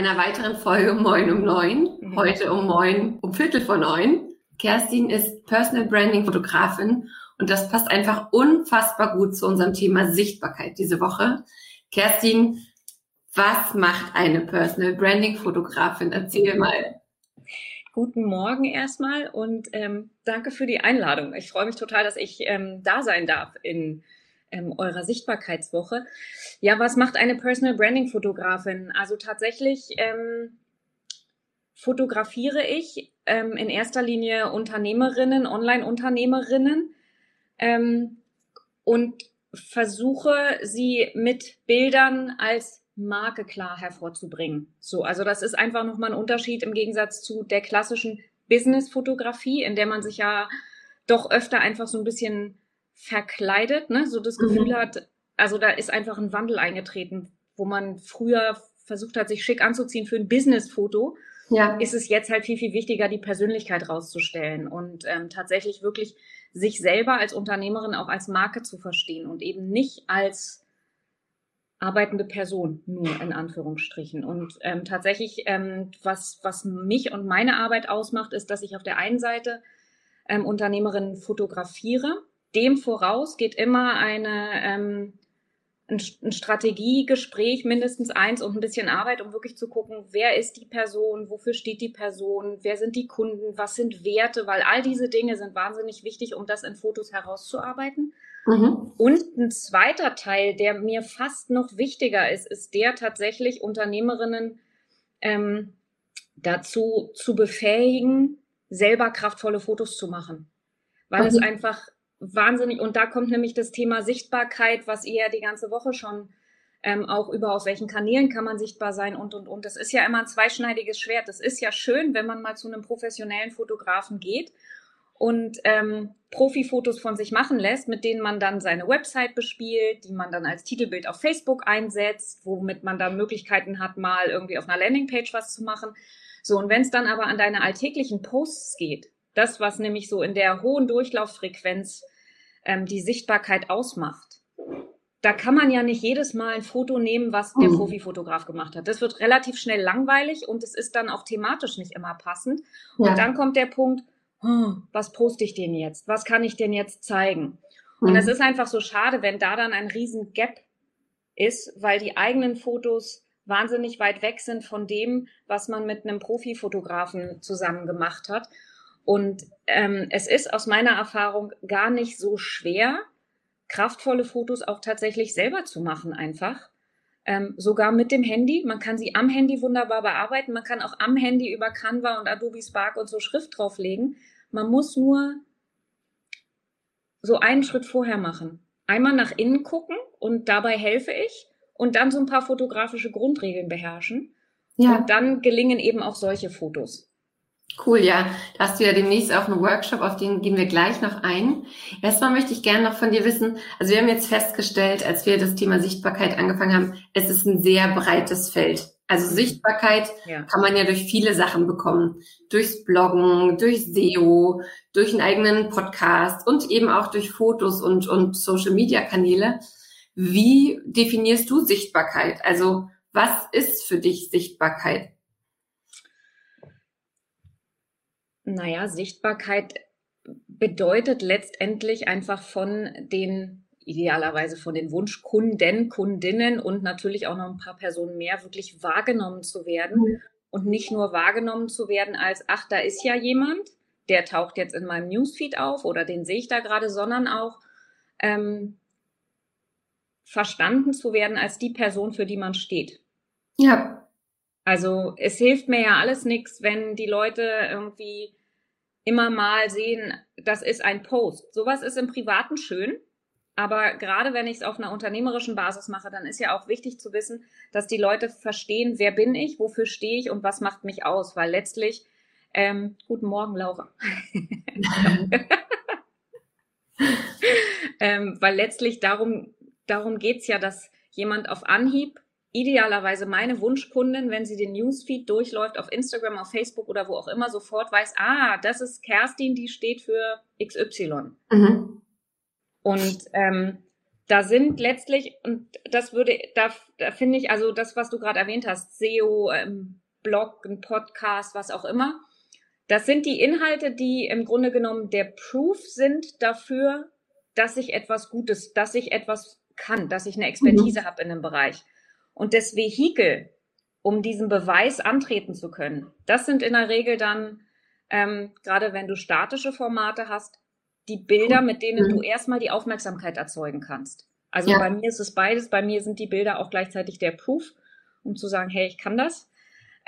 Einer weiteren Folge Moin um neun. Mhm. Heute um Moin, um Viertel vor neun. Kerstin ist Personal Branding Fotografin und das passt einfach unfassbar gut zu unserem Thema Sichtbarkeit diese Woche. Kerstin, was macht eine Personal Branding Fotografin? Erzähl mal. Guten Morgen erstmal und ähm, danke für die Einladung. Ich freue mich total, dass ich ähm, da sein darf in ähm, eurer Sichtbarkeitswoche. Ja, was macht eine Personal Branding Fotografin? Also tatsächlich ähm, fotografiere ich ähm, in erster Linie Unternehmerinnen, Online-Unternehmerinnen ähm, und versuche sie mit Bildern als Marke klar hervorzubringen. So, also das ist einfach nochmal ein Unterschied im Gegensatz zu der klassischen Business-Fotografie, in der man sich ja doch öfter einfach so ein bisschen verkleidet, ne? so das Gefühl mhm. hat, also da ist einfach ein Wandel eingetreten, wo man früher versucht hat, sich schick anzuziehen für ein Business-Foto, ja. ist es jetzt halt viel, viel wichtiger, die Persönlichkeit rauszustellen und ähm, tatsächlich wirklich sich selber als Unternehmerin auch als Marke zu verstehen und eben nicht als arbeitende Person, nur in Anführungsstrichen. Und ähm, tatsächlich, ähm, was, was mich und meine Arbeit ausmacht, ist, dass ich auf der einen Seite ähm, Unternehmerinnen fotografiere. Dem voraus geht immer eine, ähm, ein, ein Strategiegespräch, mindestens eins und ein bisschen Arbeit, um wirklich zu gucken, wer ist die Person, wofür steht die Person, wer sind die Kunden, was sind Werte, weil all diese Dinge sind wahnsinnig wichtig, um das in Fotos herauszuarbeiten. Mhm. Und ein zweiter Teil, der mir fast noch wichtiger ist, ist der tatsächlich Unternehmerinnen ähm, dazu zu befähigen, selber kraftvolle Fotos zu machen. Weil mhm. es einfach wahnsinnig, und da kommt nämlich das Thema Sichtbarkeit, was ihr ja die ganze Woche schon ähm, auch über auf welchen Kanälen kann man sichtbar sein und und und. Das ist ja immer ein zweischneidiges Schwert. Das ist ja schön, wenn man mal zu einem professionellen Fotografen geht und ähm, Profifotos von sich machen lässt, mit denen man dann seine Website bespielt, die man dann als Titelbild auf Facebook einsetzt, womit man dann Möglichkeiten hat, mal irgendwie auf einer Landingpage was zu machen. So, und wenn es dann aber an deine alltäglichen Posts geht, das, was nämlich so in der hohen Durchlauffrequenz ähm, die Sichtbarkeit ausmacht, da kann man ja nicht jedes Mal ein Foto nehmen, was der mhm. Profifotograf gemacht hat. Das wird relativ schnell langweilig und es ist dann auch thematisch nicht immer passend. Ja. Und dann kommt der Punkt, hm, was poste ich denn jetzt? Was kann ich denn jetzt zeigen? Und es mhm. ist einfach so schade, wenn da dann ein riesen Gap ist, weil die eigenen Fotos wahnsinnig weit weg sind von dem, was man mit einem Profifotografen zusammen gemacht hat. Und ähm, es ist aus meiner Erfahrung gar nicht so schwer, kraftvolle Fotos auch tatsächlich selber zu machen, einfach. Ähm, sogar mit dem Handy. Man kann sie am Handy wunderbar bearbeiten. Man kann auch am Handy über Canva und Adobe Spark und so Schrift drauflegen. Man muss nur so einen Schritt vorher machen. Einmal nach innen gucken und dabei helfe ich und dann so ein paar fotografische Grundregeln beherrschen. Ja. Und dann gelingen eben auch solche Fotos. Cool, ja. Da hast du ja demnächst auch einen Workshop, auf den gehen wir gleich noch ein. Erstmal möchte ich gerne noch von dir wissen, also wir haben jetzt festgestellt, als wir das Thema Sichtbarkeit angefangen haben, es ist ein sehr breites Feld. Also Sichtbarkeit ja. kann man ja durch viele Sachen bekommen. Durchs Bloggen, durch SEO, durch einen eigenen Podcast und eben auch durch Fotos und, und Social Media Kanäle. Wie definierst du Sichtbarkeit? Also was ist für dich Sichtbarkeit? Naja, Sichtbarkeit bedeutet letztendlich einfach von den idealerweise von den Wunschkunden, Kundinnen und natürlich auch noch ein paar Personen mehr wirklich wahrgenommen zu werden. Mhm. und nicht nur wahrgenommen zu werden als, ach, da ist ja jemand, der taucht jetzt in meinem Newsfeed auf oder den sehe ich da gerade, sondern auch ähm, verstanden zu werden als die Person, für die man steht. Ja. Also es hilft mir ja alles nichts, wenn die Leute irgendwie immer mal sehen, das ist ein Post. Sowas ist im Privaten schön, aber gerade wenn ich es auf einer unternehmerischen Basis mache, dann ist ja auch wichtig zu wissen, dass die Leute verstehen, wer bin ich, wofür stehe ich und was macht mich aus, weil letztlich ähm, guten Morgen, Laura. ähm, weil letztlich darum, darum geht's ja, dass jemand auf Anhieb, idealerweise meine Wunschkundin, wenn sie den Newsfeed durchläuft auf Instagram, auf Facebook oder wo auch immer, sofort weiß, ah, das ist Kerstin, die steht für XY. Mhm. Und ähm, da sind letztlich, und das würde, da, da finde ich, also das, was du gerade erwähnt hast, SEO, ähm, Blog, ein Podcast, was auch immer, das sind die Inhalte, die im Grunde genommen der Proof sind dafür, dass ich etwas Gutes, dass ich etwas kann, dass ich eine Expertise mhm. habe in einem Bereich. Und das Vehikel, um diesen Beweis antreten zu können, das sind in der Regel dann, ähm, gerade wenn du statische Formate hast, die Bilder, mit denen mhm. du erstmal die Aufmerksamkeit erzeugen kannst. Also ja. bei mir ist es beides. Bei mir sind die Bilder auch gleichzeitig der Proof, um zu sagen, hey, ich kann das.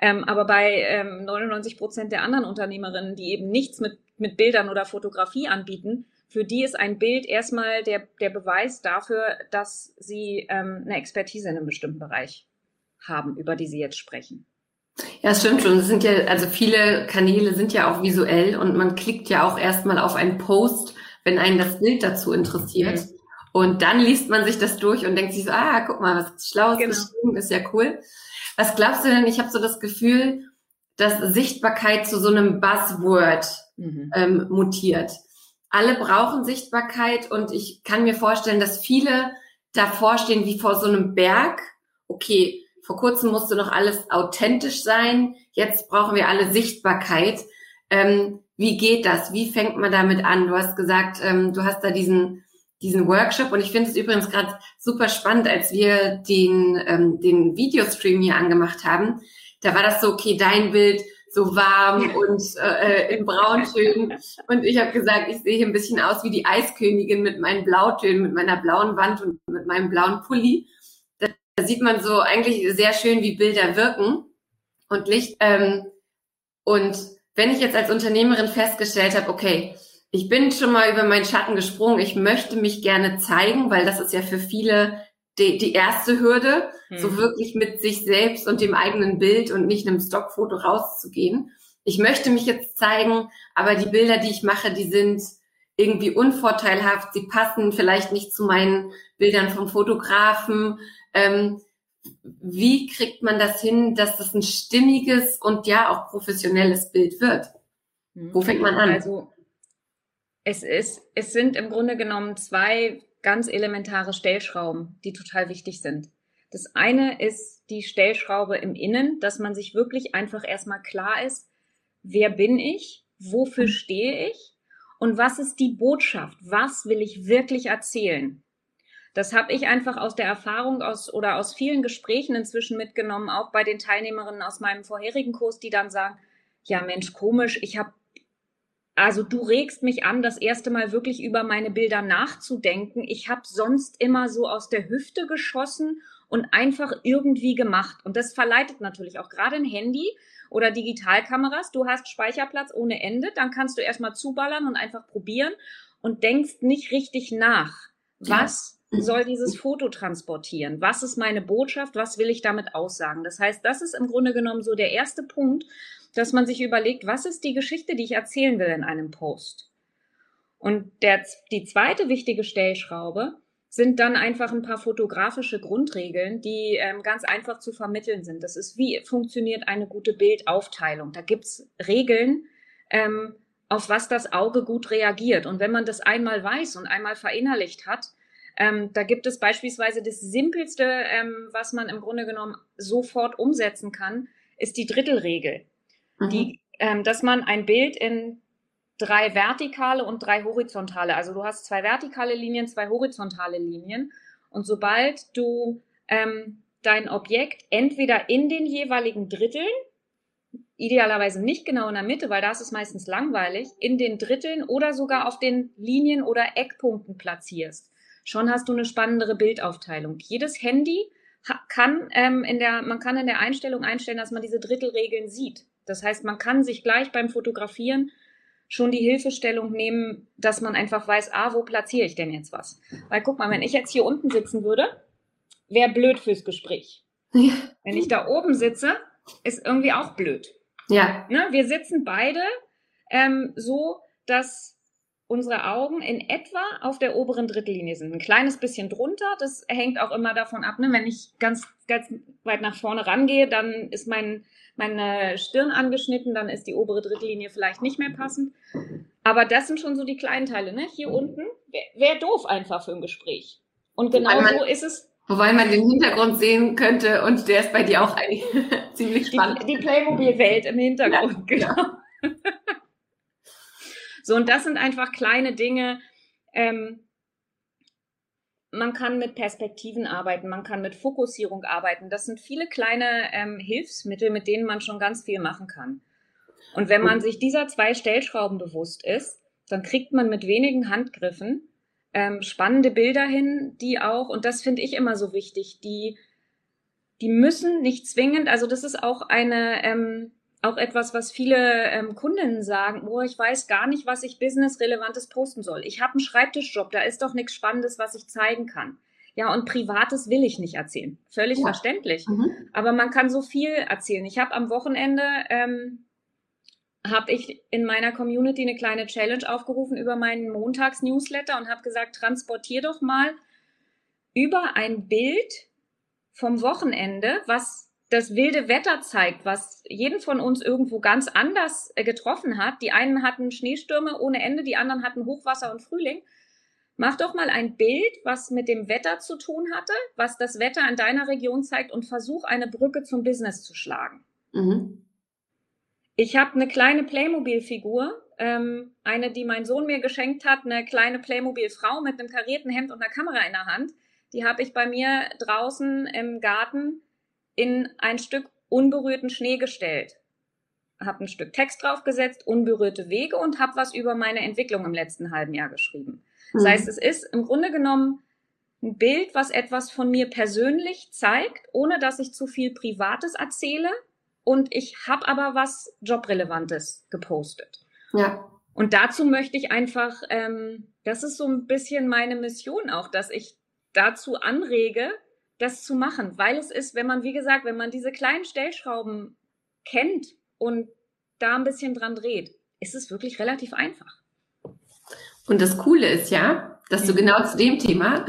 Ähm, aber bei ähm, 99 Prozent der anderen Unternehmerinnen, die eben nichts mit, mit Bildern oder Fotografie anbieten, für die ist ein Bild erstmal der, der Beweis dafür, dass sie ähm, eine Expertise in einem bestimmten Bereich haben, über die sie jetzt sprechen. Ja, stimmt schon. Es sind ja, also viele Kanäle sind ja auch visuell und man klickt ja auch erstmal auf einen Post, wenn einen das Bild dazu interessiert. Mhm. Und dann liest man sich das durch und denkt sich so, ah, guck mal, was Schlaues genau. geschrieben, ist ja cool. Was glaubst du denn? Ich habe so das Gefühl, dass Sichtbarkeit zu so einem Buzzword mhm. ähm, mutiert. Alle brauchen Sichtbarkeit und ich kann mir vorstellen, dass viele davor stehen wie vor so einem Berg. Okay, vor kurzem musste noch alles authentisch sein, jetzt brauchen wir alle Sichtbarkeit. Ähm, wie geht das? Wie fängt man damit an? Du hast gesagt, ähm, du hast da diesen diesen Workshop. Und ich finde es übrigens gerade super spannend, als wir den, ähm, den Videostream hier angemacht haben. Da war das so, okay, dein Bild so warm und äh, in Brauntönen. Und ich habe gesagt, ich sehe hier ein bisschen aus wie die Eiskönigin mit meinen Blautönen, mit meiner blauen Wand und mit meinem blauen Pulli. Da, da sieht man so eigentlich sehr schön, wie Bilder wirken und Licht. Ähm, und wenn ich jetzt als Unternehmerin festgestellt habe, okay, ich bin schon mal über meinen Schatten gesprungen. Ich möchte mich gerne zeigen, weil das ist ja für viele die, die erste Hürde, hm. so wirklich mit sich selbst und dem eigenen Bild und nicht einem Stockfoto rauszugehen. Ich möchte mich jetzt zeigen, aber die Bilder, die ich mache, die sind irgendwie unvorteilhaft. Sie passen vielleicht nicht zu meinen Bildern vom Fotografen. Ähm, wie kriegt man das hin, dass das ein stimmiges und ja auch professionelles Bild wird? Wo fängt man an? Also es ist, es sind im Grunde genommen zwei ganz elementare Stellschrauben, die total wichtig sind. Das eine ist die Stellschraube im Innen, dass man sich wirklich einfach erstmal klar ist, wer bin ich, wofür stehe ich und was ist die Botschaft, was will ich wirklich erzählen. Das habe ich einfach aus der Erfahrung aus oder aus vielen Gesprächen inzwischen mitgenommen, auch bei den Teilnehmerinnen aus meinem vorherigen Kurs, die dann sagen, ja Mensch, komisch, ich habe also du regst mich an, das erste Mal wirklich über meine Bilder nachzudenken. Ich habe sonst immer so aus der Hüfte geschossen und einfach irgendwie gemacht. Und das verleitet natürlich auch gerade ein Handy oder Digitalkameras. Du hast Speicherplatz ohne Ende, dann kannst du erstmal zuballern und einfach probieren und denkst nicht richtig nach. Was soll dieses Foto transportieren? Was ist meine Botschaft? Was will ich damit aussagen? Das heißt, das ist im Grunde genommen so der erste Punkt, dass man sich überlegt, was ist die Geschichte, die ich erzählen will in einem Post. Und der, die zweite wichtige Stellschraube sind dann einfach ein paar fotografische Grundregeln, die ähm, ganz einfach zu vermitteln sind. Das ist, wie funktioniert eine gute Bildaufteilung. Da gibt's Regeln, ähm, auf was das Auge gut reagiert. Und wenn man das einmal weiß und einmal verinnerlicht hat, ähm, da gibt es beispielsweise das Simpelste, ähm, was man im Grunde genommen sofort umsetzen kann, ist die Drittelregel mhm. die, ähm, dass man ein Bild in drei vertikale und drei horizontale, also du hast zwei vertikale Linien, zwei horizontale Linien und sobald du ähm, dein Objekt entweder in den jeweiligen Dritteln idealerweise nicht genau in der Mitte, weil da ist es meistens langweilig, in den Dritteln oder sogar auf den Linien oder Eckpunkten platzierst. Schon hast du eine spannendere Bildaufteilung. Jedes Handy kann ähm, in der, man kann in der Einstellung einstellen, dass man diese Drittelregeln sieht. Das heißt, man kann sich gleich beim Fotografieren schon die Hilfestellung nehmen, dass man einfach weiß, ah, wo platziere ich denn jetzt was? Weil guck mal, wenn ich jetzt hier unten sitzen würde, wäre blöd fürs Gespräch. Ja. Wenn ich da oben sitze, ist irgendwie auch blöd. Ja. Ne? Wir sitzen beide ähm, so, dass unsere Augen in etwa auf der oberen Drittellinie sind. Ein kleines bisschen drunter. Das hängt auch immer davon ab. Ne? Wenn ich ganz, ganz weit nach vorne rangehe, dann ist mein, meine Stirn angeschnitten, dann ist die obere Drittellinie vielleicht nicht mehr passend. Aber das sind schon so die kleinen Teile. Ne? Hier unten wäre wär doof einfach für ein Gespräch. Und genau man, so ist es. Wobei man den Hintergrund sehen könnte und der ist bei dir auch eigentlich ziemlich spannend. Die, die Playmobil-Welt im Hintergrund, ja, genau. Ja. So, und das sind einfach kleine Dinge. Ähm, man kann mit Perspektiven arbeiten, man kann mit Fokussierung arbeiten. Das sind viele kleine ähm, Hilfsmittel, mit denen man schon ganz viel machen kann. Und wenn man sich dieser zwei Stellschrauben bewusst ist, dann kriegt man mit wenigen Handgriffen ähm, spannende Bilder hin, die auch, und das finde ich immer so wichtig, die, die müssen nicht zwingend, also das ist auch eine, ähm, auch etwas, was viele ähm, Kundinnen sagen, oh, ich weiß gar nicht, was ich businessrelevantes posten soll. Ich habe einen Schreibtischjob, da ist doch nichts Spannendes, was ich zeigen kann. Ja, und Privates will ich nicht erzählen. Völlig ja. verständlich. Mhm. Aber man kann so viel erzählen. Ich habe am Wochenende, ähm, habe ich in meiner Community eine kleine Challenge aufgerufen über meinen Montags-Newsletter und habe gesagt, transportier doch mal über ein Bild vom Wochenende, was das wilde Wetter zeigt, was jeden von uns irgendwo ganz anders äh, getroffen hat. Die einen hatten Schneestürme ohne Ende, die anderen hatten Hochwasser und Frühling. Mach doch mal ein Bild, was mit dem Wetter zu tun hatte, was das Wetter in deiner Region zeigt und versuch eine Brücke zum Business zu schlagen. Mhm. Ich habe eine kleine Playmobil-Figur, ähm, eine, die mein Sohn mir geschenkt hat, eine kleine Playmobil-Frau mit einem karierten Hemd und einer Kamera in der Hand. Die habe ich bei mir draußen im Garten in ein Stück unberührten Schnee gestellt. Habe ein Stück Text draufgesetzt, unberührte Wege und habe was über meine Entwicklung im letzten halben Jahr geschrieben. Das mhm. heißt, es ist im Grunde genommen ein Bild, was etwas von mir persönlich zeigt, ohne dass ich zu viel Privates erzähle. Und ich habe aber was Jobrelevantes gepostet. Ja. Und dazu möchte ich einfach, ähm, das ist so ein bisschen meine Mission auch, dass ich dazu anrege, das zu machen, weil es ist, wenn man, wie gesagt, wenn man diese kleinen Stellschrauben kennt und da ein bisschen dran dreht, ist es wirklich relativ einfach. Und das Coole ist ja, dass du genau zu dem Thema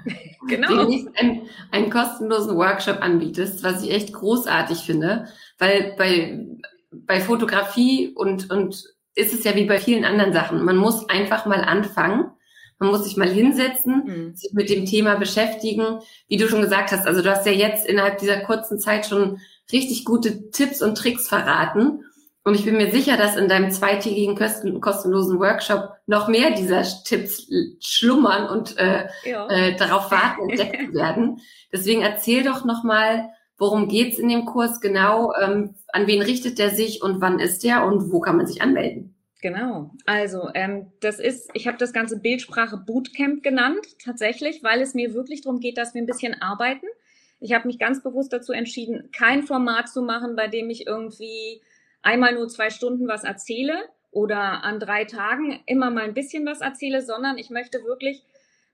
genau. einen, einen kostenlosen Workshop anbietest, was ich echt großartig finde, weil bei, bei Fotografie und, und ist es ja wie bei vielen anderen Sachen. Man muss einfach mal anfangen man muss sich mal hinsetzen, mhm. sich mit dem Thema beschäftigen. Wie du schon gesagt hast, also du hast ja jetzt innerhalb dieser kurzen Zeit schon richtig gute Tipps und Tricks verraten. Und ich bin mir sicher, dass in deinem zweitägigen kostenlosen Workshop noch mehr dieser Tipps schlummern und äh, ja. äh, darauf warten, entdeckt zu werden. Deswegen erzähl doch nochmal, worum geht's in dem Kurs genau, ähm, an wen richtet der sich und wann ist der und wo kann man sich anmelden? Genau. Also ähm, das ist, ich habe das ganze Bildsprache Bootcamp genannt, tatsächlich, weil es mir wirklich darum geht, dass wir ein bisschen arbeiten. Ich habe mich ganz bewusst dazu entschieden, kein Format zu machen, bei dem ich irgendwie einmal nur zwei Stunden was erzähle oder an drei Tagen immer mal ein bisschen was erzähle, sondern ich möchte wirklich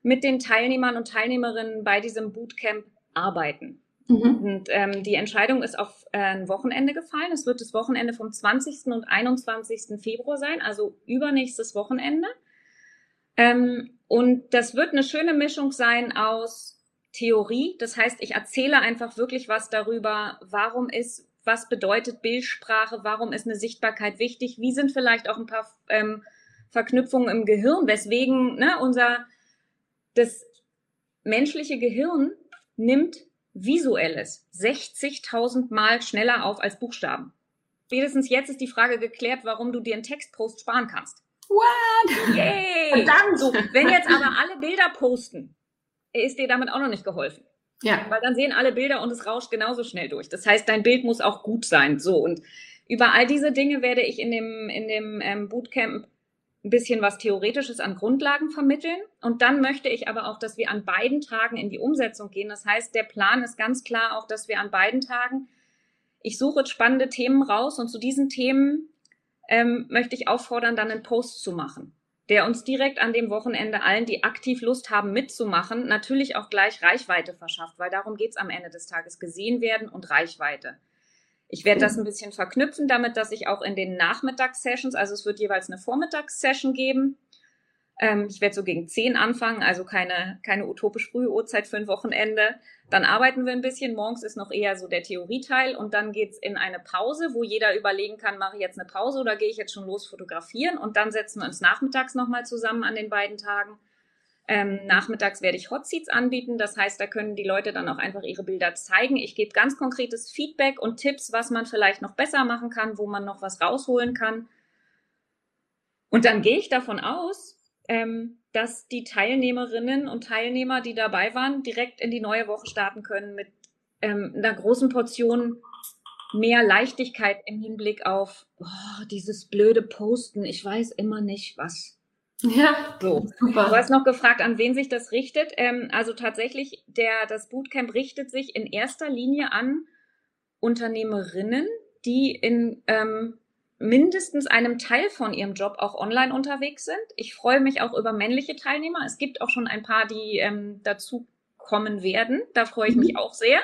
mit den Teilnehmern und Teilnehmerinnen bei diesem Bootcamp arbeiten. Mhm. Und ähm, die Entscheidung ist auf äh, ein Wochenende gefallen. Es wird das Wochenende vom 20. und 21. Februar sein, also übernächstes Wochenende. Ähm, und das wird eine schöne Mischung sein aus Theorie. Das heißt, ich erzähle einfach wirklich was darüber, warum ist, was bedeutet Bildsprache, warum ist eine Sichtbarkeit wichtig, wie sind vielleicht auch ein paar ähm, Verknüpfungen im Gehirn, weswegen ne, unser das menschliche Gehirn nimmt Visuelles 60.000 Mal schneller auf als Buchstaben. Spätestens jetzt ist die Frage geklärt, warum du dir einen Textpost sparen kannst. What? Yay! Und dann so, wenn jetzt aber alle Bilder posten, ist dir damit auch noch nicht geholfen. Ja. Weil dann sehen alle Bilder und es rauscht genauso schnell durch. Das heißt, dein Bild muss auch gut sein. So und über all diese Dinge werde ich in dem, in dem ähm, Bootcamp ein bisschen was Theoretisches an Grundlagen vermitteln. Und dann möchte ich aber auch, dass wir an beiden Tagen in die Umsetzung gehen. Das heißt, der Plan ist ganz klar auch, dass wir an beiden Tagen, ich suche spannende Themen raus und zu diesen Themen ähm, möchte ich auffordern, dann einen Post zu machen, der uns direkt an dem Wochenende allen, die aktiv Lust haben mitzumachen, natürlich auch gleich Reichweite verschafft, weil darum geht's am Ende des Tages, gesehen werden und Reichweite. Ich werde das ein bisschen verknüpfen damit, dass ich auch in den Nachmittagssessions, also es wird jeweils eine Vormittagssession geben. Ähm, ich werde so gegen zehn anfangen, also keine, keine utopisch frühe Uhrzeit für ein Wochenende. Dann arbeiten wir ein bisschen. Morgens ist noch eher so der Theorieteil und dann geht's in eine Pause, wo jeder überlegen kann, mache ich jetzt eine Pause oder gehe ich jetzt schon los fotografieren und dann setzen wir uns nachmittags nochmal zusammen an den beiden Tagen. Ähm, nachmittags werde ich Hot Seats anbieten. Das heißt, da können die Leute dann auch einfach ihre Bilder zeigen. Ich gebe ganz konkretes Feedback und Tipps, was man vielleicht noch besser machen kann, wo man noch was rausholen kann. Und dann gehe ich davon aus, ähm, dass die Teilnehmerinnen und Teilnehmer, die dabei waren, direkt in die neue Woche starten können mit ähm, einer großen Portion mehr Leichtigkeit im Hinblick auf oh, dieses blöde Posten. Ich weiß immer nicht, was ja, so. super. Du hast noch gefragt, an wen sich das richtet. Ähm, also tatsächlich, der, das Bootcamp richtet sich in erster Linie an Unternehmerinnen, die in ähm, mindestens einem Teil von ihrem Job auch online unterwegs sind. Ich freue mich auch über männliche Teilnehmer. Es gibt auch schon ein paar, die ähm, dazu kommen werden. Da freue ich mich mhm. auch sehr.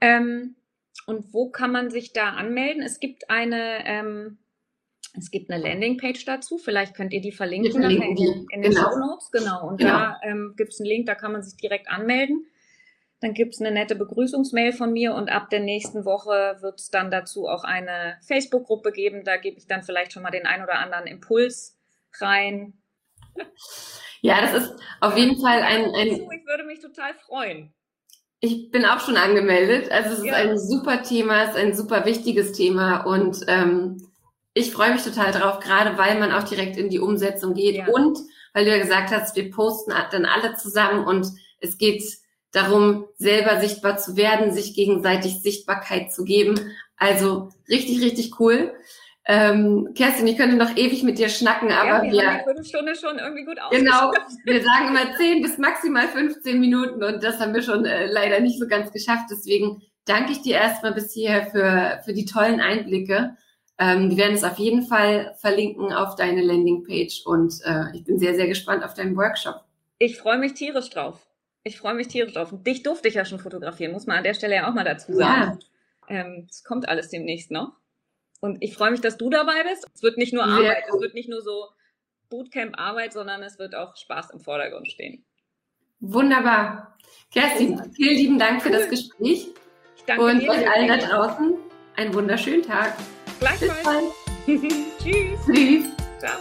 Ähm, und wo kann man sich da anmelden? Es gibt eine ähm, es gibt eine Landingpage dazu, vielleicht könnt ihr die verlinken, verlinken in, den, in den genau. Show Notes. Genau, und genau. da ähm, gibt es einen Link, da kann man sich direkt anmelden. Dann gibt es eine nette Begrüßungsmail von mir und ab der nächsten Woche wird es dann dazu auch eine Facebook-Gruppe geben. Da gebe ich dann vielleicht schon mal den ein oder anderen Impuls rein. Ja, das ist auf jeden Fall ein, ein. Ich würde mich total freuen. Ich bin auch schon angemeldet. Also es ist ja. ein super Thema, es ist ein super wichtiges Thema und ähm, ich freue mich total drauf, gerade weil man auch direkt in die Umsetzung geht ja. und weil du ja gesagt hast, wir posten dann alle zusammen und es geht darum, selber sichtbar zu werden, sich gegenseitig Sichtbarkeit zu geben. Also richtig, richtig cool. Ähm, Kerstin, ich könnte noch ewig mit dir schnacken, aber ja, wir, wir haben die Viertelstunde schon irgendwie gut Genau, wir sagen immer 10 bis maximal 15 Minuten und das haben wir schon äh, leider nicht so ganz geschafft. Deswegen danke ich dir erstmal bis hierher für, für die tollen Einblicke. Ähm, wir werden es auf jeden Fall verlinken auf deine Landingpage und äh, ich bin sehr, sehr gespannt auf deinen Workshop. Ich freue mich tierisch drauf. Ich freue mich tierisch drauf. Und dich durfte ich ja schon fotografieren, muss man an der Stelle ja auch mal dazu sagen. Ja. Ähm, es kommt alles demnächst noch. Und ich freue mich, dass du dabei bist. Es wird nicht nur sehr Arbeit, cool. es wird nicht nur so Bootcamp-Arbeit, sondern es wird auch Spaß im Vordergrund stehen. Wunderbar. Kerstin, vielen lieben Dank für das Gespräch. Ich danke Und dir, euch allen da draußen einen wunderschönen Tag. Gleichfalls. Tschüss. Tschüss. Ciao.